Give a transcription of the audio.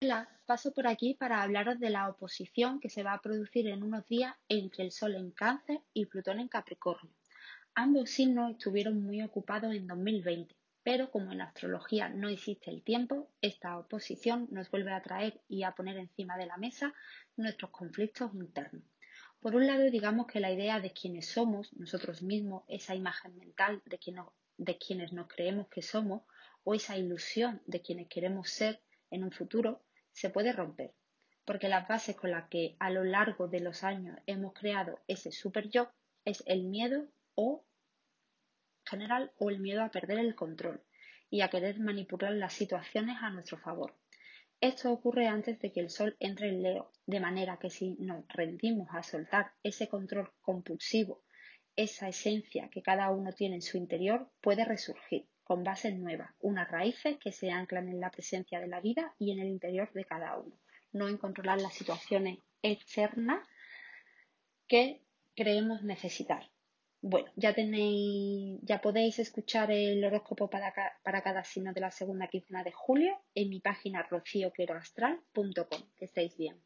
Hola, paso por aquí para hablaros de la oposición que se va a producir en unos días entre el Sol en Cáncer y Plutón en Capricornio. Ambos signos estuvieron muy ocupados en 2020, pero como en astrología no existe el tiempo, esta oposición nos vuelve a traer y a poner encima de la mesa nuestros conflictos internos. Por un lado, digamos que la idea de quienes somos, nosotros mismos, esa imagen mental de, de quienes nos creemos que somos, o esa ilusión de quienes queremos ser en un futuro, se puede romper, porque las bases con las que a lo largo de los años hemos creado ese super yo es el miedo o general o el miedo a perder el control y a querer manipular las situaciones a nuestro favor. Esto ocurre antes de que el sol entre en Leo, de manera que si nos rendimos a soltar ese control compulsivo, esa esencia que cada uno tiene en su interior, puede resurgir con bases nuevas, unas raíces que se anclan en la presencia de la vida y en el interior de cada uno, no en controlar las situaciones externas que creemos necesitar. Bueno, ya tenéis, ya podéis escuchar el horóscopo para, para cada signo de la segunda quincena de julio en mi página rocioqueroastral.com. Que estéis bien.